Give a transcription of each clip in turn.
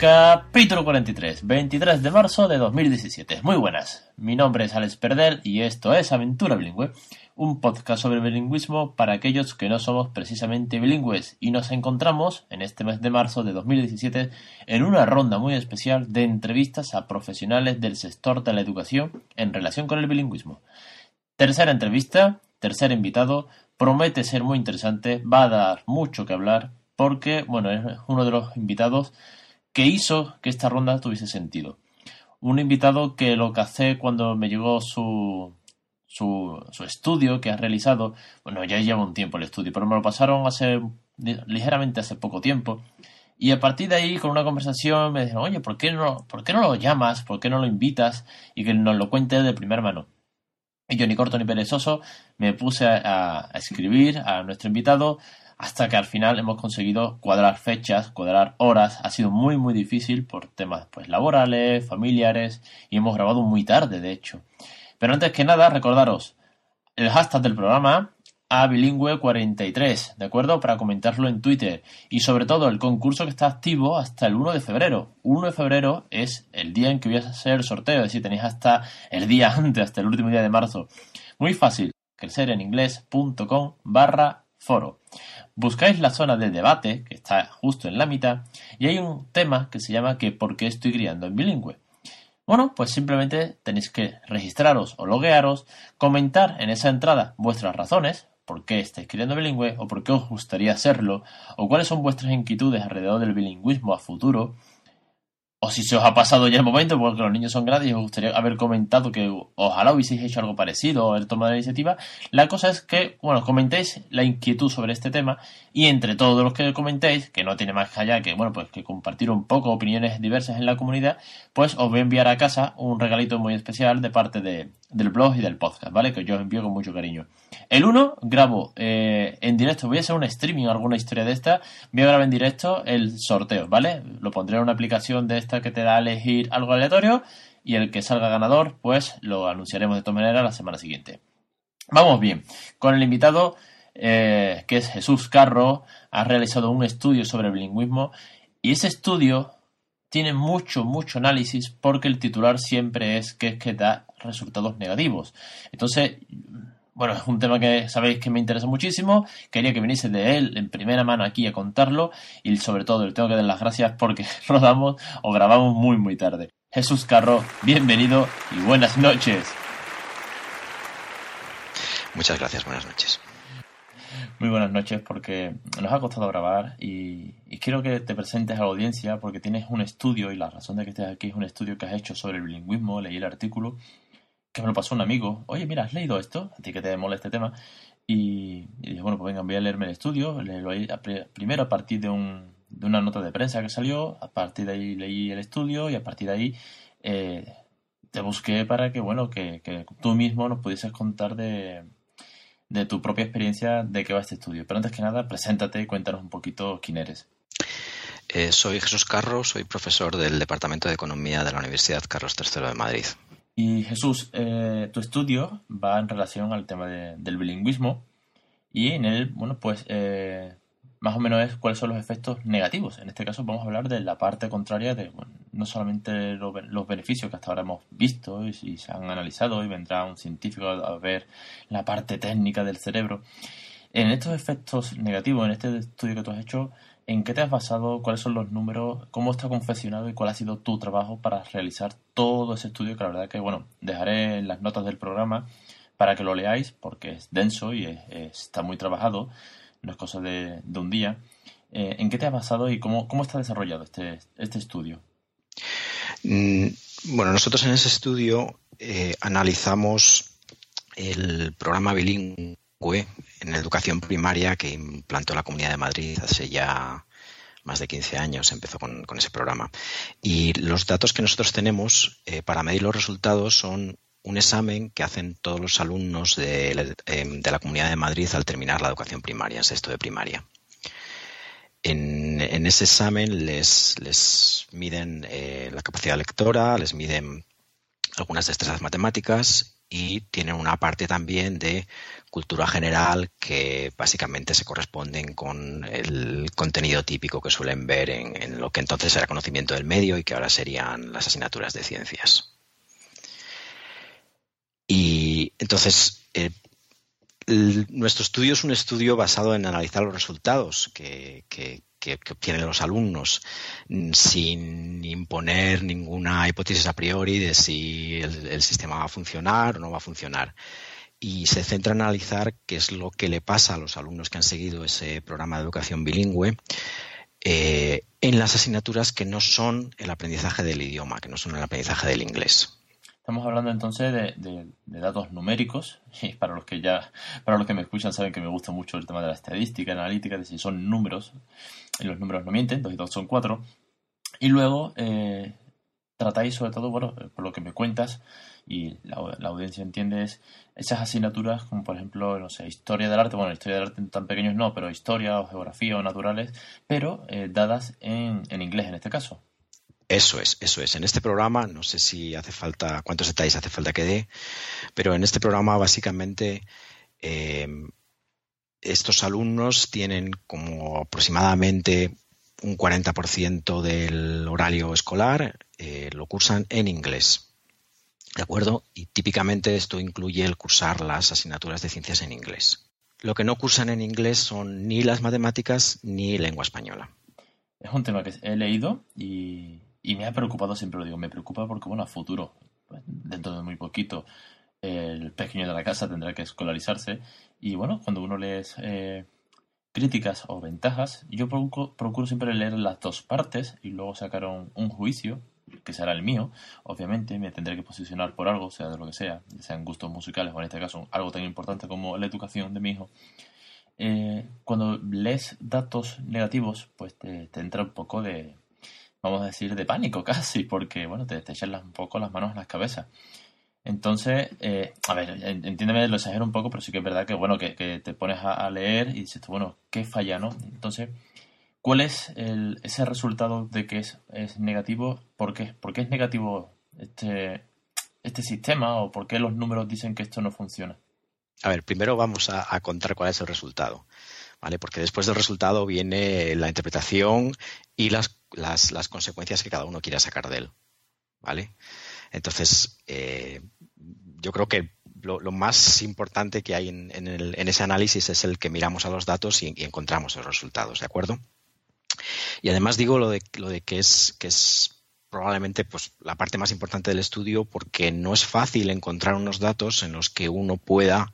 Capítulo 43, 23 de marzo de 2017. Muy buenas, mi nombre es Alex Perder y esto es Aventura Bilingüe, un podcast sobre bilingüismo para aquellos que no somos precisamente bilingües y nos encontramos en este mes de marzo de 2017 en una ronda muy especial de entrevistas a profesionales del sector de la educación en relación con el bilingüismo. Tercera entrevista, tercer invitado, promete ser muy interesante, va a dar mucho que hablar porque, bueno, es uno de los invitados que hizo que esta ronda tuviese sentido. Un invitado que lo que hace cuando me llegó su, su, estudio que ha realizado, bueno, ya lleva un tiempo el estudio, pero me lo pasaron hace ligeramente hace poco tiempo. Y a partir de ahí, con una conversación, me dijeron, oye, ¿por qué no, ¿por qué no lo llamas? ¿Por qué no lo invitas? Y que nos lo cuente de primera mano. Y yo, ni corto ni perezoso, me puse a escribir a nuestro invitado hasta que al final hemos conseguido cuadrar fechas, cuadrar horas. Ha sido muy muy difícil por temas pues laborales, familiares y hemos grabado muy tarde, de hecho. Pero antes que nada, recordaros el hashtag del programa abilingüe43, ¿de acuerdo? Para comentarlo en Twitter. Y sobre todo el concurso que está activo hasta el 1 de febrero. 1 de febrero es el día en que voy a hacer el sorteo, es decir, tenéis hasta el día antes, hasta el último día de marzo. Muy fácil, crecereninglés.com barra foro buscáis la zona de debate, que está justo en la mitad, y hay un tema que se llama que ¿por qué estoy criando en bilingüe? Bueno, pues simplemente tenéis que registraros o loguearos, comentar en esa entrada vuestras razones, por qué estáis criando bilingüe o por qué os gustaría hacerlo, o cuáles son vuestras inquietudes alrededor del bilingüismo a futuro, o si se os ha pasado ya el momento, porque los niños son grandes y os gustaría haber comentado que ojalá hubieseis hecho algo parecido o haber tomado la iniciativa, la cosa es que, bueno, comentéis la inquietud sobre este tema y entre todos los que comentéis, que no tiene más que allá que, bueno, pues que compartir un poco opiniones diversas en la comunidad, pues os voy a enviar a casa un regalito muy especial de parte de, del blog y del podcast, ¿vale? Que yo os envío con mucho cariño. El 1 grabo eh, en directo, voy a hacer un streaming alguna historia de esta, voy a grabar en directo el sorteo, ¿vale? Lo pondré en una aplicación de esta que te da a elegir algo aleatorio y el que salga ganador, pues lo anunciaremos de todas maneras la semana siguiente. Vamos bien, con el invitado eh, que es Jesús Carro, ha realizado un estudio sobre el bilingüismo y ese estudio tiene mucho, mucho análisis porque el titular siempre es que es que da resultados negativos. Entonces, bueno, es un tema que sabéis que me interesa muchísimo. Quería que viniese de él en primera mano aquí a contarlo. Y sobre todo le tengo que dar las gracias porque rodamos o grabamos muy, muy tarde. Jesús Carro, bienvenido y buenas noches. Muchas gracias, buenas noches. Muy buenas noches porque nos ha costado grabar y, y, quiero que te presentes a la audiencia porque tienes un estudio y la razón de que estés aquí es un estudio que has hecho sobre el bilingüismo, leí el artículo que me lo pasó un amigo. Oye, mira, ¿has leído esto? A ti que te mola este tema. Y, dije, bueno, pues venga, voy a leerme el estudio. Leerlo primero a partir de, un, de una nota de prensa que salió, a partir de ahí leí el estudio y a partir de ahí eh, te busqué para que, bueno, que, que tú mismo nos pudieses contar de, de tu propia experiencia de qué va este estudio. Pero antes que nada, preséntate y cuéntanos un poquito quién eres. Eh, soy Jesús Carro, soy profesor del Departamento de Economía de la Universidad Carlos III de Madrid. Y Jesús, eh, tu estudio va en relación al tema de, del bilingüismo y en él, bueno, pues eh, más o menos es cuáles son los efectos negativos. En este caso vamos a hablar de la parte contraria de no solamente lo, los beneficios que hasta ahora hemos visto y, y, se han analizado y vendrá un científico a ver la parte técnica del cerebro. En estos efectos negativos, en este estudio que tú has hecho, ¿En qué te has basado? ¿Cuáles son los números? ¿Cómo está confeccionado y cuál ha sido tu trabajo para realizar todo ese estudio? Que la verdad que, bueno, dejaré las notas del programa para que lo leáis porque es denso y es, está muy trabajado, no es cosa de, de un día. Eh, ¿En qué te has basado y cómo, cómo está desarrollado este, este estudio? Mm, bueno, nosotros en ese estudio eh, analizamos el programa bilingüe en educación primaria que implantó la Comunidad de Madrid hace ya más de 15 años, empezó con, ese programa. Y los datos que nosotros tenemos eh, para medir los resultados son un examen que hacen todos los alumnos de, em, de, la Comunidad de Madrid al terminar la educación primaria, en sexto de primaria. En, ese examen les, les miden eh, la capacidad lectora, les miden algunas destrezas matemáticas y tienen una parte también de cultura general que básicamente se corresponden con el contenido típico que suelen ver en, lo que entonces era conocimiento del medio y que ahora serían las asignaturas de ciencias. Y entonces, eh, nuestro estudio es un estudio basado en analizar los resultados que, que, obtienen los alumnos sin imponer ninguna hipótesis a priori de si el, sistema va a funcionar o no va a funcionar. Y se centra en analizar qué es lo que le pasa a los alumnos que han seguido ese programa de educación bilingüe eh, en las asignaturas que no son el aprendizaje del idioma, que no son el aprendizaje del inglés. Estamos hablando entonces de, datos numéricos y para los que ya para los que me escuchan saben que me gusta mucho el tema de la estadística, analítica, de si son números y los números no mienten, dos y dos son cuatro. Y luego eh, tratáis sobre todo, bueno, por lo que me cuentas y la, audiencia entiende es esas asignaturas como por ejemplo, no sé, historia del arte, bueno, historia del arte tan pequeños no, pero historia o geografía o naturales, pero eh, dadas en, en inglés en este caso. Eso es, eso es. En este programa, no sé si hace falta, cuántos detalles hace falta que dé, pero en este programa básicamente eh, estos alumnos tienen como aproximadamente un 40% del horario escolar, eh, lo cursan en inglés. ¿De acuerdo? Y típicamente esto incluye el cursar las asignaturas de ciencias en inglés. Lo que no cursan en inglés son ni las matemáticas ni lengua española. Es un tema que he leído y me ha preocupado, siempre lo digo, me preocupa porque, bueno, a futuro, pues, dentro de muy poquito, el pequeño de la casa tendrá que escolarizarse. Y bueno, cuando uno lee eh, críticas o ventajas, yo procuro, siempre leer las dos partes y luego sacar un, juicio, que será el mío. Obviamente me tendré que posicionar por algo, sea de lo que sea, sean gustos musicales o en este caso algo tan importante como la educación de mi hijo. Eh, cuando lees datos negativos, pues te entra un poco de, vamos a decir, de pánico casi, porque, bueno, te, te echan un poco las manos en las cabezas. Entonces, eh, a ver, entiéndeme, lo exagero un poco, pero sí que es verdad que, bueno, que, te pones a, leer y dices, bueno, ¿qué falla, no? Entonces, ¿cuál es el, ese resultado de que es, negativo? ¿Por qué? ¿Por qué es negativo este, este sistema o por qué los números dicen que esto no funciona? A ver, primero vamos a, a contar cuál es el resultado. ¿vale? Porque después del resultado viene la interpretación y las, las, consecuencias que cada uno quiera sacar de él, ¿vale? Entonces, eh, yo creo que lo, más importante que hay en, ese análisis es el que miramos a los datos y, encontramos los resultados, ¿de acuerdo? Y además digo lo de, lo de que es, que es probablemente pues, la parte más importante del estudio porque no es fácil encontrar unos datos en los que uno pueda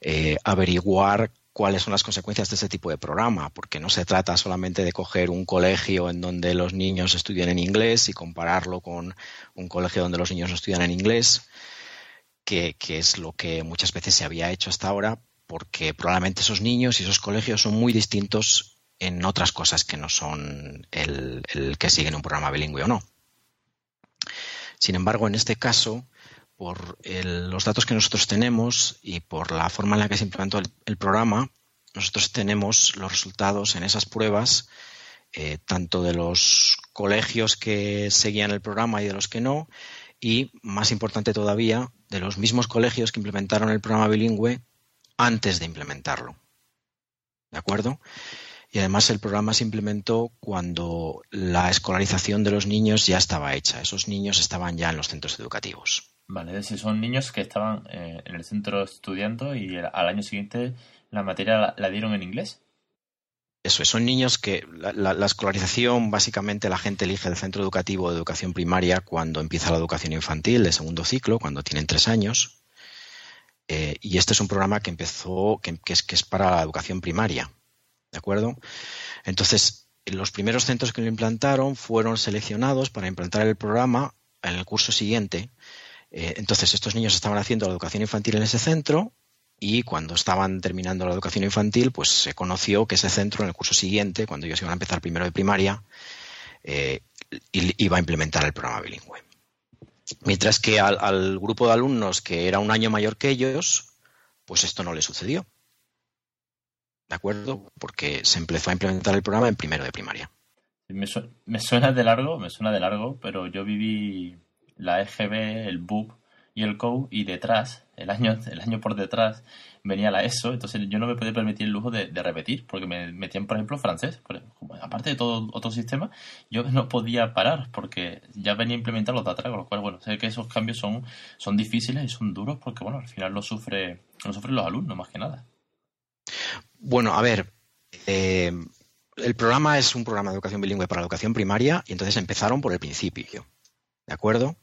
eh, averiguar cuáles son las consecuencias de este tipo de programa, porque no se trata solamente de coger un colegio en donde los niños estudian en inglés y compararlo con un colegio donde los niños no estudian en inglés, que, es lo que muchas veces se había hecho hasta ahora, porque probablemente esos niños y esos colegios son muy distintos en otras cosas que no son el, que siguen un programa bilingüe o no. Sin embargo, en este caso, por los datos que nosotros tenemos y por la forma en la que se implementó el, programa, nosotros tenemos los resultados en esas pruebas, eh, tanto de los colegios que seguían el programa y de los que no, y más importante todavía, de los mismos colegios que implementaron el programa bilingüe antes de implementarlo. ¿De acuerdo? Y además el programa se implementó cuando la escolarización de los niños ya estaba hecha. Esos niños estaban ya en los centros educativos. Vale, si son niños que estaban eh, en el centro estudiando y al año siguiente la materia la, dieron en inglés. Eso son niños que la, escolarización básicamente la gente elige el centro educativo de educación primaria cuando empieza la educación infantil de segundo ciclo, cuando tienen tres años. Eh, y este es un programa que empezó, que, es, que es para la educación primaria. ¿De acuerdo? Entonces, los primeros centros que lo implantaron fueron seleccionados para implantar el programa en el curso siguiente eh, entonces, estos niños estaban haciendo la educación infantil en ese centro y cuando estaban terminando la educación infantil, pues se conoció que ese centro en el curso siguiente, cuando ellos iban a empezar primero de primaria, eh, iba a implementar el programa bilingüe. Mientras que al, grupo de alumnos que era un año mayor que ellos, pues esto no le sucedió. ¿De acuerdo? Porque se empezó a implementar el programa en primero de primaria. Me, me suena de largo, me suena de largo, pero yo viví la EGB, el BUP y el COU y detrás, el año, el año por detrás, venía la ESO, entonces yo no me podía permitir el lujo de, repetir, porque me metían, por ejemplo, francés, aparte de todo otro sistema, yo no podía parar, porque ya venía implementado los de atrás, con lo cual, bueno, sé que esos cambios son, son difíciles y son duros, porque, bueno, al final lo, sufre, lo sufren los alumnos, más que nada. Bueno, a ver, eh, el programa es un programa de educación bilingüe para la educación primaria y entonces empezaron por el principio. ¿De acuerdo?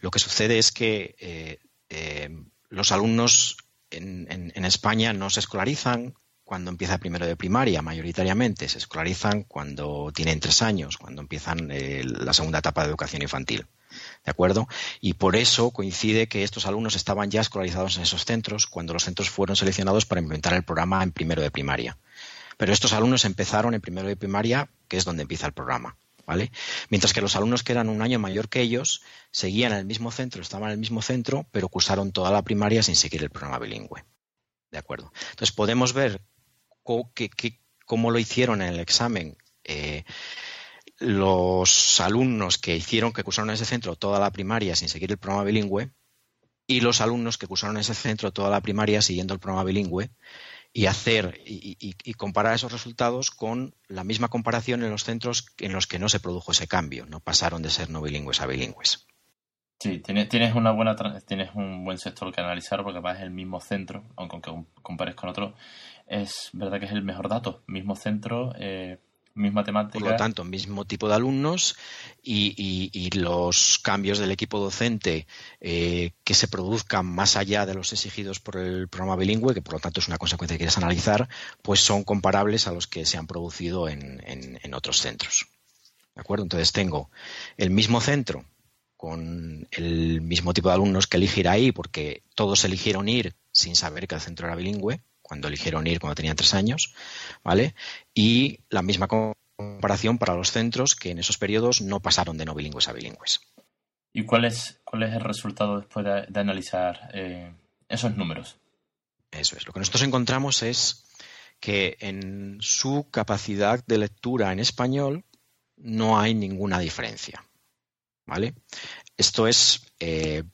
Lo que sucede es que eh, eh, los alumnos en, España no se escolarizan cuando empieza primero de primaria, mayoritariamente. Se escolarizan cuando tienen tres años, cuando empiezan la segunda etapa de educación infantil. ¿De acuerdo? Y por eso coincide que estos alumnos estaban ya escolarizados en esos centros cuando los centros fueron seleccionados para implementar el programa en primero de primaria. Pero estos alumnos empezaron en primero de primaria, que es donde empieza el programa. ¿Vale? Mientras que los alumnos que eran un año mayor que ellos seguían en el mismo centro, estaban en el mismo centro, pero cursaron toda la primaria sin seguir el programa bilingüe. ¿De acuerdo? Entonces podemos ver cómo lo hicieron en el examen eh, los alumnos que hicieron, que cursaron en ese centro toda la primaria sin seguir el programa bilingüe y los alumnos que cursaron en ese centro toda la primaria siguiendo el programa bilingüe y hacer y, comparar esos resultados con la misma comparación en los centros en los que no se produjo ese cambio, no pasaron de ser no bilingües a bilingües. Sí, tienes, tienes una buena tienes un buen sector que analizar porque vas el mismo centro, aunque compares con otro, es verdad que es el mejor dato, mismo centro, eh, misma temática. Por lo tanto, mismo tipo de alumnos y, los cambios del equipo docente eh, que se produzcan más allá de los exigidos por el programa bilingüe, que por lo tanto es una consecuencia que quieres analizar, pues son comparables a los que se han producido en, en otros centros. ¿De acuerdo? Entonces tengo el mismo centro con el mismo tipo de alumnos que elegir ahí, porque todos eligieron ir sin saber que el centro era bilingüe, cuando eligieron ir cuando tenían tres años, ¿vale? Y la misma comparación para los centros que en esos periodos no pasaron de no bilingües a bilingües. ¿Y cuál es, cuál es el resultado después de, analizar eh, esos números? Eso es. Lo que nosotros encontramos es que en su capacidad de lectura en español no hay ninguna diferencia. ¿Vale? Esto es eh,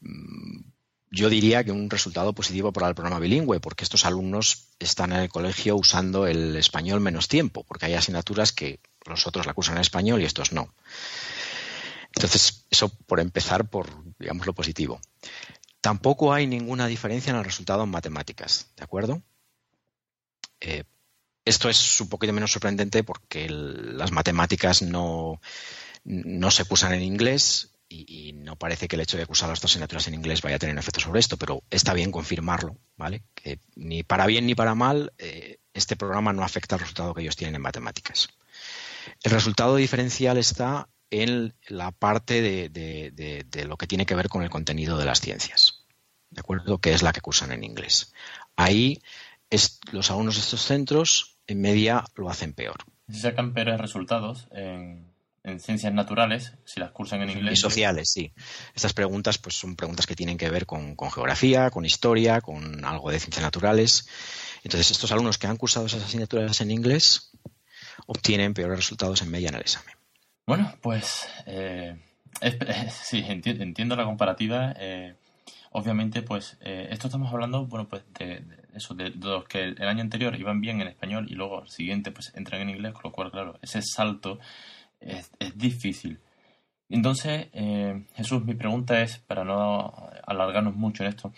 yo diría que un resultado positivo para el programa bilingüe, porque estos alumnos están en el colegio usando el español menos tiempo, porque hay asignaturas que los otros la cursan en español y estos no. Entonces, eso por empezar por, digamos, lo positivo. Tampoco hay ninguna diferencia en el resultado en matemáticas, ¿de acuerdo? Eh, esto es un poquito menos sorprendente porque las matemáticas no, no se cursan en inglés y, no parece que el hecho de cursar las dos asignaturas en inglés vaya a tener efecto sobre esto, pero está bien confirmarlo, ¿vale? Que ni para bien ni para mal eh, este programa no afecta al resultado que ellos tienen en matemáticas. El resultado diferencial está en la parte de, lo que tiene que ver con el contenido de las ciencias, ¿de acuerdo? Que es la que cursan en inglés. Ahí los alumnos de estos centros en media lo hacen peor. Si sacan peores resultados en en ciencias naturales, si las cursan en inglés. Y sociales, sí. Estas preguntas pues son preguntas que tienen que ver con, geografía, con historia, con algo de ciencias naturales. Entonces, estos alumnos que han cursado esas asignaturas en inglés obtienen peores resultados en media en el examen. Bueno, pues eh, sí, entiendo, la comparativa. Eh, obviamente, pues eh, esto estamos hablando, bueno, pues de, eso, de, los que el, año anterior iban bien en español y luego el siguiente pues entran en inglés, con lo cual, claro, ese salto es, difícil. Entonces, eh, Jesús, mi pregunta es, para no alargarnos mucho en esto,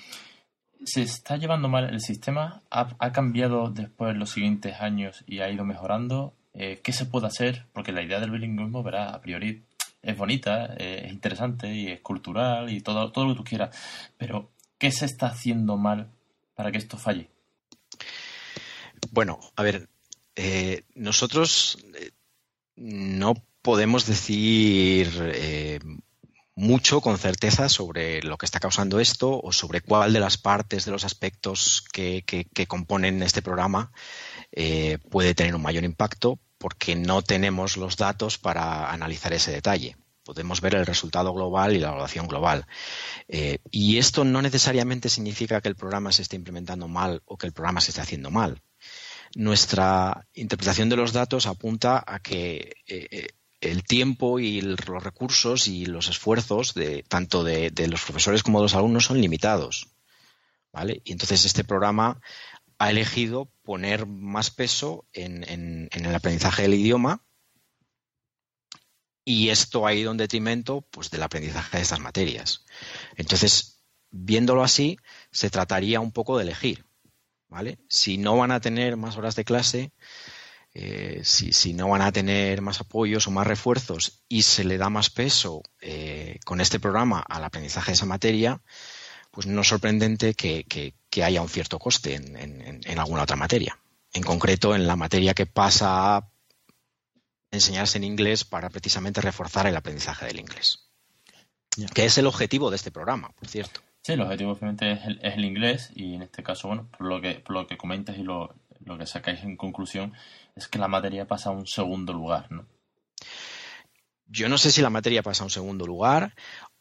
¿se está llevando mal el sistema? ¿Ha, cambiado después los siguientes años y ha ido mejorando? Eh, ¿Qué se puede hacer? Porque la idea del bilingüismo, verá, a priori es bonita, eh, es interesante y es cultural y todo, todo lo que tú quieras. Pero, ¿qué se está haciendo mal para que esto falle? Bueno, a ver, nosotros no podemos decir eh, mucho con certeza sobre lo que está causando esto o sobre cuál de las partes de los aspectos que, componen este programa eh, puede tener un mayor impacto porque no tenemos los datos para analizar ese detalle. Podemos ver el resultado global y la evaluación global. Eh, y esto no necesariamente significa que el programa se esté implementando mal o que el programa se esté haciendo mal. Nuestra interpretación de los datos apunta a que el tiempo y los recursos y los esfuerzos de tanto de, los profesores como de los alumnos son limitados. ¿Vale? Y entonces este programa ha elegido poner más peso en, el aprendizaje del idioma y esto ha ido en detrimento pues, del aprendizaje de estas materias. Entonces, viéndolo así, se trataría un poco de elegir. ¿vale? Si no van a tener más horas de clase, eh, si, no van a tener más apoyos o más refuerzos y se le da más peso eh, con este programa al aprendizaje de esa materia, pues no es sorprendente que, haya un cierto coste en, alguna otra materia. En concreto, en la materia que pasa a enseñarse en inglés para precisamente reforzar el aprendizaje del inglés. Que es el objetivo de este programa, por cierto. Sí, el objetivo obviamente es el, inglés y en este caso, bueno, por lo que, por lo que comentas y lo, lo que sacáis en conclusión, es que la materia pasa a un segundo lugar, ¿no? Yo no sé si la materia pasa a un segundo lugar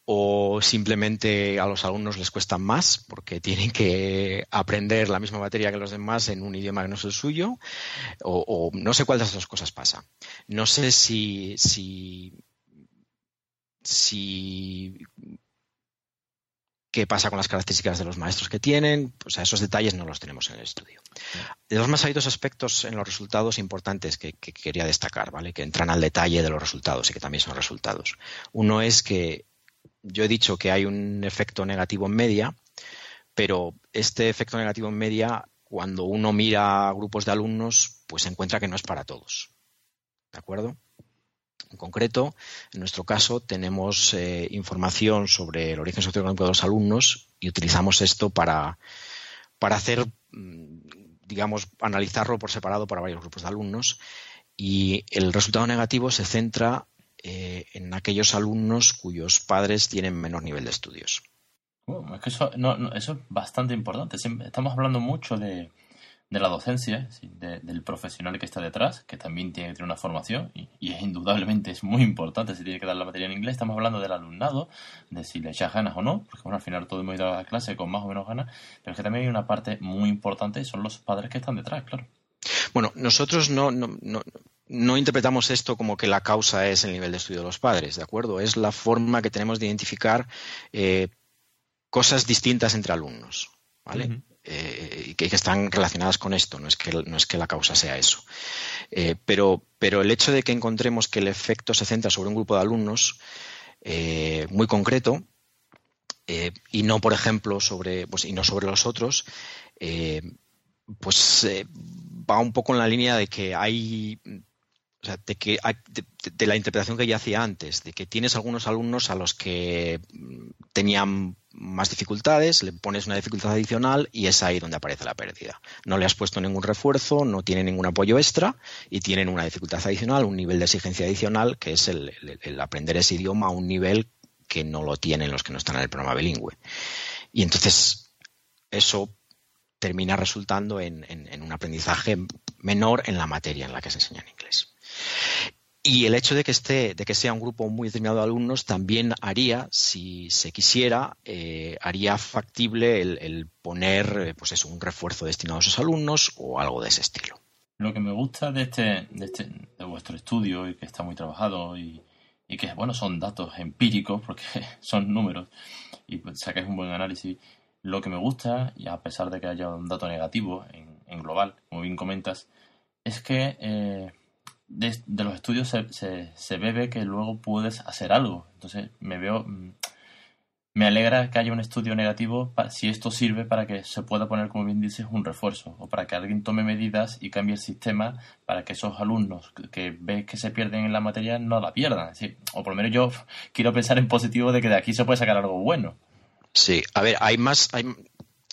o simplemente a los alumnos les cuesta más porque tienen que aprender la misma materia que los demás en un idioma que no es el suyo, o, no sé cuál de esas dos cosas pasa. No sé si, si, si qué pasa con las características de los maestros que tienen, pues a esos detalles no los tenemos en el estudio. De todas más hay dos aspectos en los resultados importantes que, que, quería destacar, ¿vale? Que entran al detalle de los resultados y que también son resultados. Uno es que yo he dicho que hay un efecto negativo en media, pero este efecto negativo en media, cuando uno mira grupos de alumnos, pues se encuentra que no es para todos. ¿De acuerdo? En concreto, en nuestro caso, tenemos eh, información sobre el origen socioeconómico de los alumnos y utilizamos esto para, para hacer, mm, digamos, analizarlo por separado para varios grupos de alumnos. Y el resultado negativo se centra eh, en aquellos alumnos cuyos padres tienen menor nivel de estudios. es que eso es bastante importante. estamos hablando mucho de, de la docencia, del profesional que está detrás, que también tiene que tener una formación y, es indudablemente es muy importante si tiene que dar la materia en inglés. Estamos hablando del alumnado, de si le echas ganas o no, porque bueno, al final todo hemos ido a clase con más o menos ganas, pero es que también hay una parte muy importante y son los padres que están detrás, claro. Bueno, nosotros no, no, no, interpretamos esto como que la causa es el nivel de estudio de los padres, ¿de acuerdo? Es la forma que tenemos de identificar eh, cosas distintas entre alumnos, ¿vale? Eh, que, están relacionadas con esto, no es que, no es que la causa sea eso. Eh, pero, pero el hecho de que encontremos que el efecto se centra sobre un grupo de alumnos eh, muy concreto y no, por ejemplo, sobre, pues, y no sobre los otros, pues va un poco en la línea de que hay o sea, de, que, de, la interpretación que ya hacía antes, de que tienes algunos alumnos a los que tenían más dificultades, le pones una dificultad adicional y es ahí donde aparece la pérdida. No le has puesto ningún refuerzo, no tiene ningún apoyo extra y tienen una dificultad adicional, un nivel de exigencia adicional, que es el, aprender ese idioma a un nivel que no lo tienen los que no están en el programa bilingüe. Y entonces eso termina resultando en un aprendizaje menor en la materia en la que se enseña en inglés. Y el hecho de que esté, de que sea un grupo muy determinado de alumnos también haría, si se quisiera, eh, haría factible el, poner, eh, pues eso, un refuerzo destinado a esos alumnos o algo de ese estilo. Lo que me gusta de este, de este, de vuestro estudio y que está muy trabajado y, que bueno, son datos empíricos porque son números y pues sacáis un buen análisis. Lo que me gusta, y a pesar de que haya un dato negativo en, global, como bien comentas, es que eh, de, los estudios se, se, ve que luego puedes hacer algo. Entonces me veo, mm, me alegra que haya un estudio negativo si esto sirve para que se pueda poner, como bien dices, un refuerzo o para que alguien tome medidas y cambie el sistema para que esos alumnos que ves que se pierden en la materia no la pierdan. O por lo menos yo quiero pensar en positivo de que de aquí se puede sacar algo bueno. Sí, a ver, hay más, hay,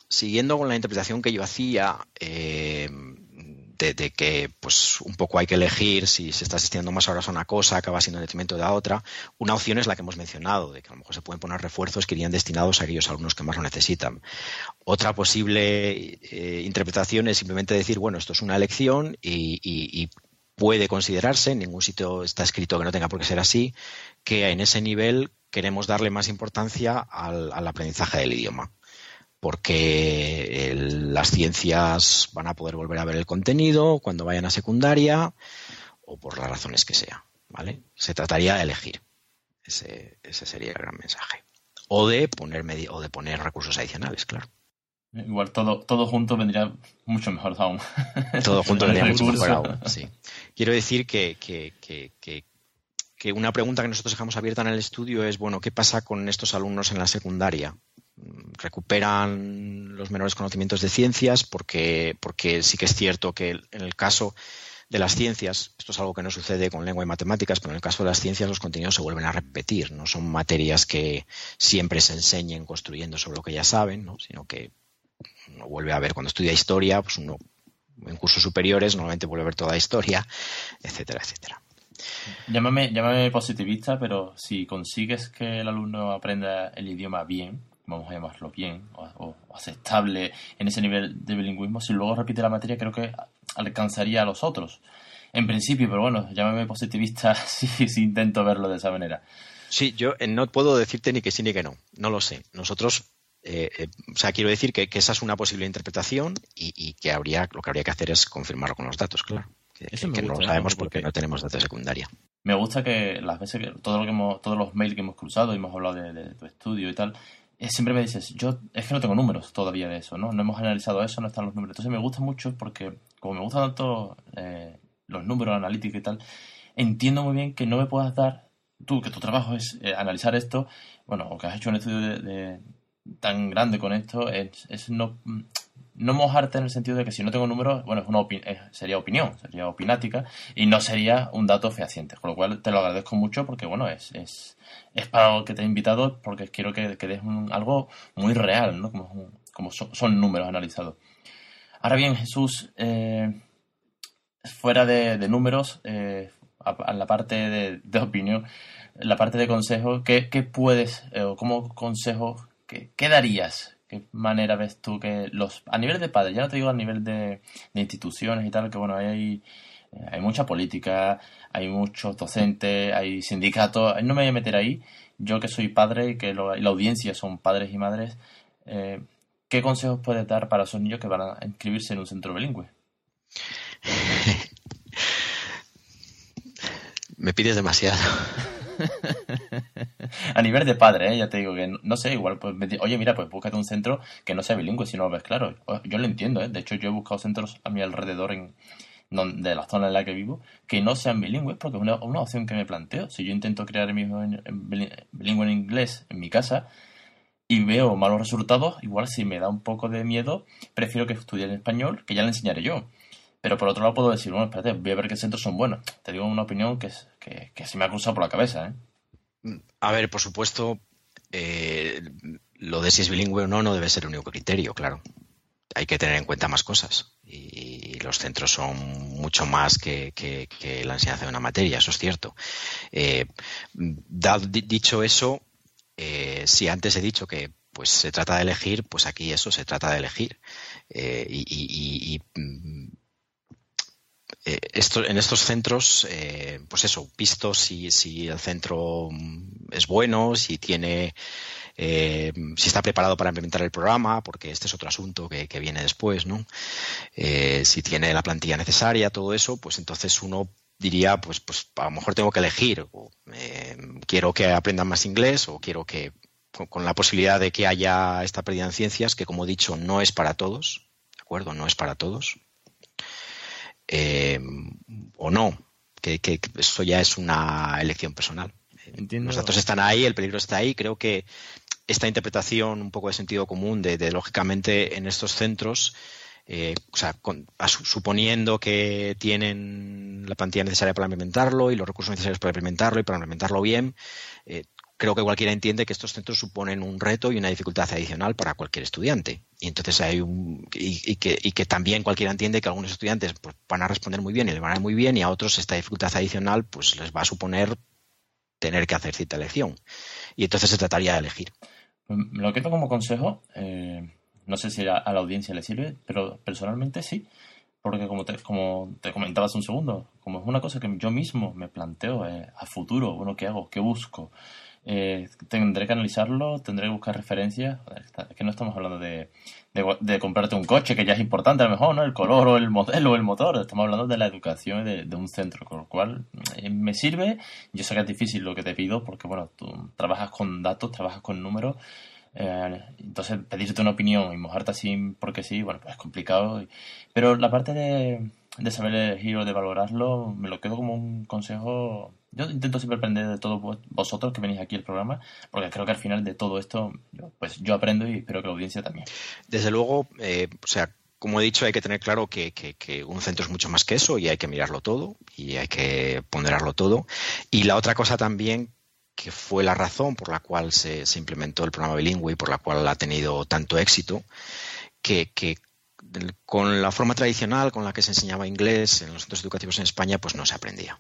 siguiendo con la interpretación que yo hacía, eh, de, que pues un poco hay que elegir si se está asistiendo más horas a una cosa, acaba siendo en detrimento de la otra. Una opción es la que hemos mencionado, de que a lo mejor se pueden poner refuerzos que irían destinados a aquellos alumnos que más lo necesitan. Otra posible eh, interpretación es simplemente decir, bueno, esto es una elección y, puede considerarse, en ningún sitio está escrito que no tenga por qué ser así, que en ese nivel queremos darle más importancia al aprendizaje del idioma porque las ciencias van a poder volver a ver el contenido cuando vayan a secundaria o por las razones que sea. ¿vale? Se trataría de elegir. Ese, ese sería el gran mensaje. O de poner o de poner recursos adicionales, claro. Igual todo, todo junto vendría mucho mejor aún. Todo junto vendría mucho mejor aún, sí. Quiero decir que, que, que, que, una pregunta que nosotros dejamos abierta en el estudio es, bueno, ¿qué pasa con estos alumnos en la secundaria? ¿Recuperan los menores conocimientos de ciencias? Porque, porque sí que es cierto que en el caso de las ciencias, esto es algo que no sucede con lengua y matemáticas, pero en el caso de las ciencias los contenidos se vuelven a repetir, no son materias que siempre se enseñen construyendo sobre lo que ya saben, ¿no? sino que uno vuelve a ver cuando estudia historia, pues uno en cursos superiores normalmente vuelve a ver toda la historia, etcétera, etcétera. Llámame, llámame positivista, pero si consigues que el alumno aprenda el idioma bien, vamos a llamarlo bien, o, aceptable en ese nivel de bilingüismo, si luego repite la materia, creo que alcanzaría a los otros. En principio, pero bueno, llámame positivista si, si intento verlo de esa manera. Sí, yo eh, no puedo decirte ni que sí ni que no. No lo sé. Nosotros, eh, eh, o sea, quiero decir que, esa es una posible interpretación y, que habría, lo que habría que hacer es confirmarlo con los datos, claro. Que, no lo sabemos porque, no tenemos datos secundaria. Me gusta que las veces que todo lo que hemos, todos los mails que hemos cruzado y hemos hablado de tu estudio y tal, siempre me dices, yo es que no tengo números todavía de eso, ¿no? No hemos analizado eso, no están los números. Entonces me gusta mucho porque, como me gustan tanto eh, los números, analítica y tal, entiendo muy bien que no me puedas dar, tú, que tu trabajo es eh, analizar esto, bueno, o que has hecho un estudio de, tan grande con esto, es, es no, no mojarte en el sentido de que si no tengo números, bueno, es una eh, sería opinión, sería opinática y no sería un dato fehaciente. Con lo cual te lo agradezco mucho porque, bueno, es, es, es para lo que te he invitado porque quiero que, que des algo muy real, ¿no? Como, como son, números analizados. Ahora bien, Jesús, eh, fuera de, números, eh, a, la parte de, opinión, la parte de consejo, ¿qué, puedes, o como consejo, qué, qué darías ¿Qué manera ves tú que los, a nivel de padres, ya no te digo a nivel de, instituciones y tal, que bueno, hay, eh, hay mucha política, hay muchos docentes, hay sindicatos, no me voy a meter ahí, yo que soy padre y que la audiencia son padres y madres, eh, ¿qué consejos puedes dar para esos niños que van a inscribirse en un centro bilingüe? me pides demasiado. a nivel de padre, ¿eh? ya te digo que no, sé, igual, pues, oye, mira, pues búscate un centro que no sea bilingüe, si no lo ves claro. Yo lo entiendo, ¿eh? de hecho, yo he buscado centros a mi alrededor en de la zona en la que vivo que no sean bilingües porque es una, opción que me planteo. Si yo intento crear mi bilingüe en inglés en mi casa y veo malos resultados, igual si me da un poco de miedo, prefiero que estudie en español, que ya le enseñaré yo. Pero por otro lado puedo decir, bueno, espérate, voy a ver qué centros son buenos. Te digo una opinión que, que, que me ha cruzado por la cabeza, ¿eh? A ver, por supuesto, eh, lo de si es bilingüe o no no debe ser el único criterio, claro. Hay que tener en cuenta más cosas. Y, los centros son mucho más que, la enseñanza de una materia, eso es cierto. Eh, dicho eso, eh, si antes he dicho que pues se trata de elegir, pues aquí eso se trata de elegir. y, eh, en estos centros, eh, pues eso, visto si, si, el centro es bueno, si tiene, eh, si está preparado para implementar el programa, porque este es otro asunto que, viene después, ¿no? si tiene la plantilla necesaria, todo eso, pues entonces uno diría, pues, pues a lo mejor tengo que elegir, o, quiero que aprendan más inglés o quiero que, con, la posibilidad de que haya esta pérdida en ciencias, que como he dicho, no es para todos, ¿de acuerdo? No es para todos eh, o no, que, eso ya es una elección personal. Los datos están ahí, el peligro está ahí. Creo que esta interpretación un poco de sentido común de, lógicamente en estos centros, eh, o sea, suponiendo que tienen la plantilla necesaria para implementarlo y los recursos necesarios para implementarlo y para implementarlo bien, eh, creo que cualquiera entiende que estos centros suponen un reto y una dificultad adicional para cualquier estudiante. Y entonces hay un. y, que, y que, también cualquiera entiende que algunos estudiantes pues, van a responder muy bien y les van a ir muy bien, y a otros esta dificultad adicional pues les va a suponer tener que hacer cierta elección. Y entonces se trataría de elegir. Lo que tengo como consejo, eh, no sé si a, la audiencia le sirve, pero personalmente sí. Porque como te, como te comentaba hace un segundo, como es una cosa que yo mismo me planteo eh, a futuro, bueno, ¿qué hago? ¿Qué busco? Eh, tendré que analizarlo, tendré que buscar referencias. Es que no estamos hablando de, de, comprarte un coche, que ya es importante a lo mejor, ¿no? El color o el modelo o el motor. Estamos hablando de la educación de, un centro, con lo cual eh, me sirve. Yo sé que es difícil lo que te pido, porque, bueno, tú trabajas con datos, trabajas con números. Eh, entonces, pedirte una opinión y mojarte así porque sí, bueno, pues es complicado. Pero la parte de, de saber elegir o de valorarlo, me lo quedo como un consejo. Yo intento siempre aprender de todos vosotros que venís aquí al programa, porque creo que al final de todo esto, pues yo aprendo y espero que la audiencia también. Desde luego, eh, o sea, como he dicho, hay que tener claro que, un centro es mucho más que eso y hay que mirarlo todo y hay que ponderarlo todo. Y la otra cosa también que fue la razón por la cual se, implementó el programa bilingüe y por la cual ha tenido tanto éxito, que con la forma tradicional con la que se enseñaba inglés en los centros educativos en España, pues no se aprendía.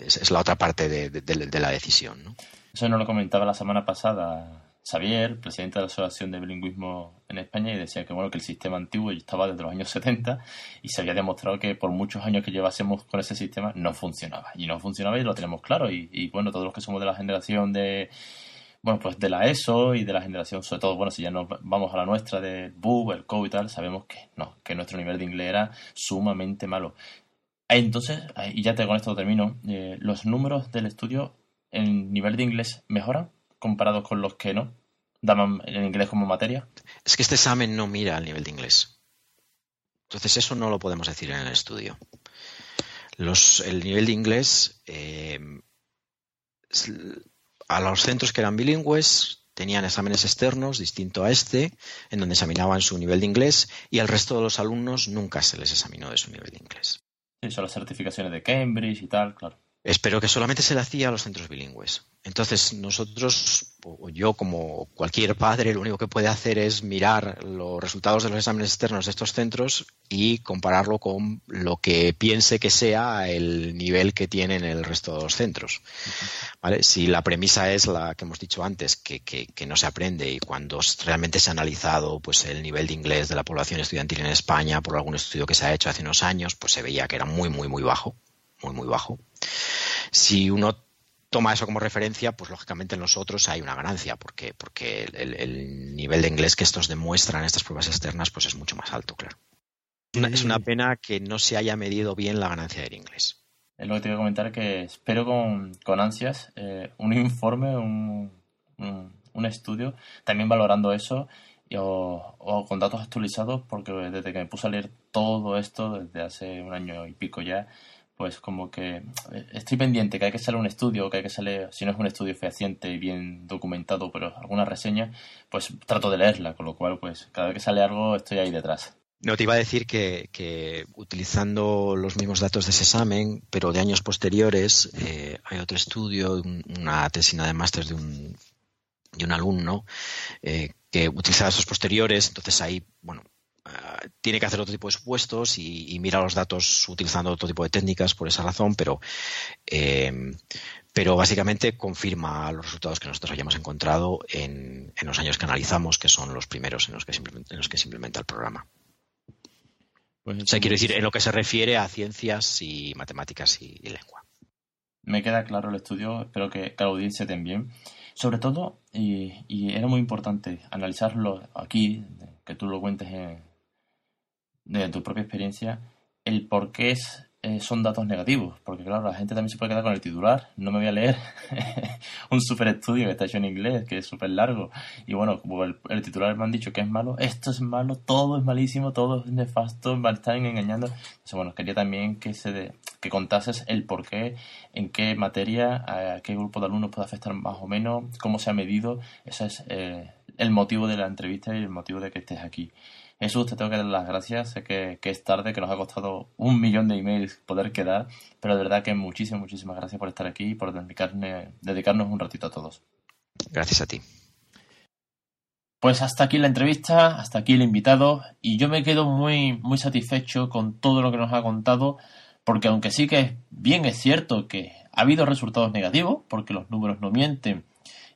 Es, la otra parte de, la decisión. Eso nos lo comentaba la semana pasada Xavier, presidente de la Asociación de Bilingüismo en España, y decía que bueno que el sistema antiguo estaba desde los años 70 y se había demostrado que por muchos años que llevásemos con ese sistema no funcionaba. Y no funcionaba y lo tenemos claro. y bueno, todos los que somos de la generación de bueno, pues de la ESO y de la generación, sobre todo, bueno, si ya nos vamos a la nuestra de BUB, el CO y tal, sabemos que no, que nuestro nivel de inglés era sumamente malo. Entonces, y ya te, con esto termino, eh, los números del estudio en nivel de inglés mejoran comparados con los que no daban el inglés como materia. Es que este examen no mira el nivel de inglés. Entonces, eso no lo podemos decir en el estudio. Los, el nivel de inglés eh, a los centros que eran bilingües tenían exámenes externos distinto a este, en donde examinaban su nivel de inglés y al resto de los alumnos nunca se les examinó de su nivel de inglés. Sí, son las certificaciones de Cambridge y tal, claro. Espero que solamente se le hacía a los centros bilingües. Entonces, nosotros, o yo como cualquier padre, lo único que puede hacer es mirar los resultados de los exámenes externos de estos centros y compararlo con lo que piense que sea el nivel que tienen el resto de los centros. ¿Vale? Si la premisa es la que hemos dicho antes, que, que, no se aprende y cuando realmente se ha analizado pues, el nivel de inglés de la población estudiantil en España por algún estudio que se ha hecho hace unos años, pues se veía que era muy, muy, muy bajo, muy, muy bajo. Si uno toma eso como referencia, pues lógicamente en nosotros hay una ganancia, porque, porque el, nivel de inglés que estos demuestran estas pruebas externas pues es mucho más alto, claro. Es una pena que no se haya medido bien la ganancia del inglés. Es lo que te voy a comentar, que espero con, ansias eh, un informe, un, un, estudio, también valorando eso o, o, con datos actualizados, porque desde que me puse a leer todo esto, desde hace un año y pico ya, pues como que eh, estoy pendiente que hay que salir un estudio, que hay que salir, si no es un estudio fehaciente y bien documentado, pero alguna reseña, pues trato de leerla, con lo cual pues cada vez que sale algo estoy ahí detrás. No, te iba a decir que, utilizando los mismos datos de ese examen, pero de años posteriores, eh, hay otro estudio, una tesina de máster de un, de un alumno eh, que utiliza esos posteriores, entonces ahí, bueno, tiene que hacer otro tipo de supuestos y, mira los datos utilizando otro tipo de técnicas por esa razón, pero, eh, pero básicamente confirma los resultados que nosotros hayamos encontrado en, los años que analizamos, que son los primeros en los que se, en los que se implementa el programa. Pues o sea, quiero decir, en lo que se refiere a ciencias y matemáticas y, lengua. Me queda claro el estudio, espero que, la audiencia también. Sobre todo, y, y, era muy importante analizarlo aquí, que tú lo cuentes en, de tu propia experiencia, el por qué es, eh, son datos negativos. Porque claro, la gente también se puede quedar con el titular. No me voy a leer un super estudio que está hecho en inglés, que es súper largo. Y bueno, como el, titular me han dicho que es malo, esto es malo, todo es malísimo, todo es nefasto, me están engañando. Entonces, bueno, quería también que se de, que contases el por qué, en qué materia, a qué grupo de alumnos puede afectar más o menos, cómo se ha medido. Ese es eh, el motivo de la entrevista y el motivo de que estés aquí. Jesús, te tengo que dar las gracias. Sé que, es tarde, que nos ha costado un millón de emails poder quedar, pero de verdad que muchísimas, muchísimas gracias por estar aquí y por dedicarnos un ratito a todos. Gracias a ti. Pues hasta aquí la entrevista, hasta aquí el invitado, y yo me quedo muy, muy satisfecho con todo lo que nos ha contado, porque aunque sí que bien es cierto que ha habido resultados negativos, porque los números no mienten,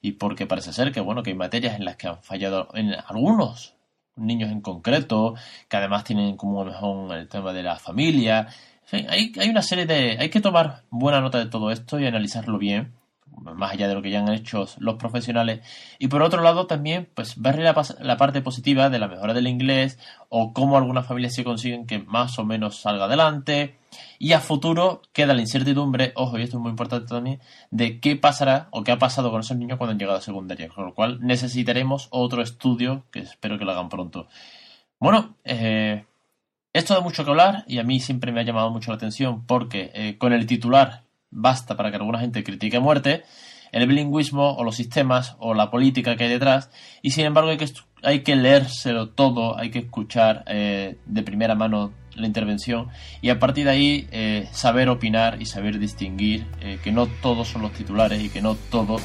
y porque parece ser que bueno que hay materias en las que han fallado en algunos niños en concreto, que además tienen como mejor el tema de la familia. hay, hay una serie de... Hay que tomar buena nota de todo esto y analizarlo bien, más allá de lo que ya han hecho los profesionales. Y por otro lado también, pues la, la, parte positiva de la mejora del inglés o cómo algunas familias se consiguen que más o menos salga adelante. Y a futuro queda la incertidumbre, ojo, y esto es muy importante también, de qué pasará o qué ha pasado con esos niños cuando han llegado a secundaria. Con lo cual necesitaremos otro estudio que espero que lo hagan pronto. Bueno, eh, esto da mucho que hablar y a mí siempre me ha llamado mucho la atención porque eh, con el titular basta para que alguna gente critique muerte el bilingüismo o los sistemas o la política que hay detrás y sin embargo hay que, hay que leérselo todo, hay que escuchar eh, de primera mano la intervención y a partir de ahí eh, saber opinar y saber distinguir eh, que no todos son los titulares y que no todo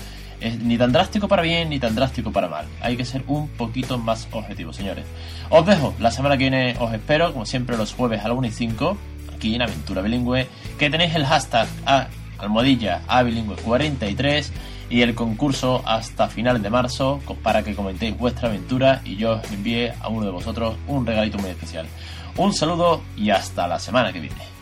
es ni tan drástico para bien ni tan drástico para mal. Hay que ser un poquito más objetivo, señores. Os dejo, la semana que viene os espero, como siempre los jueves a la 1 y 5 aquí en Aventura Bilingüe, que tenéis el hashtag a almohadilla a bilingüe 43 y el concurso hasta finales de marzo para que comentéis vuestra aventura y yo os envíe a uno de vosotros un regalito muy especial. Un saludo y hasta la semana que viene.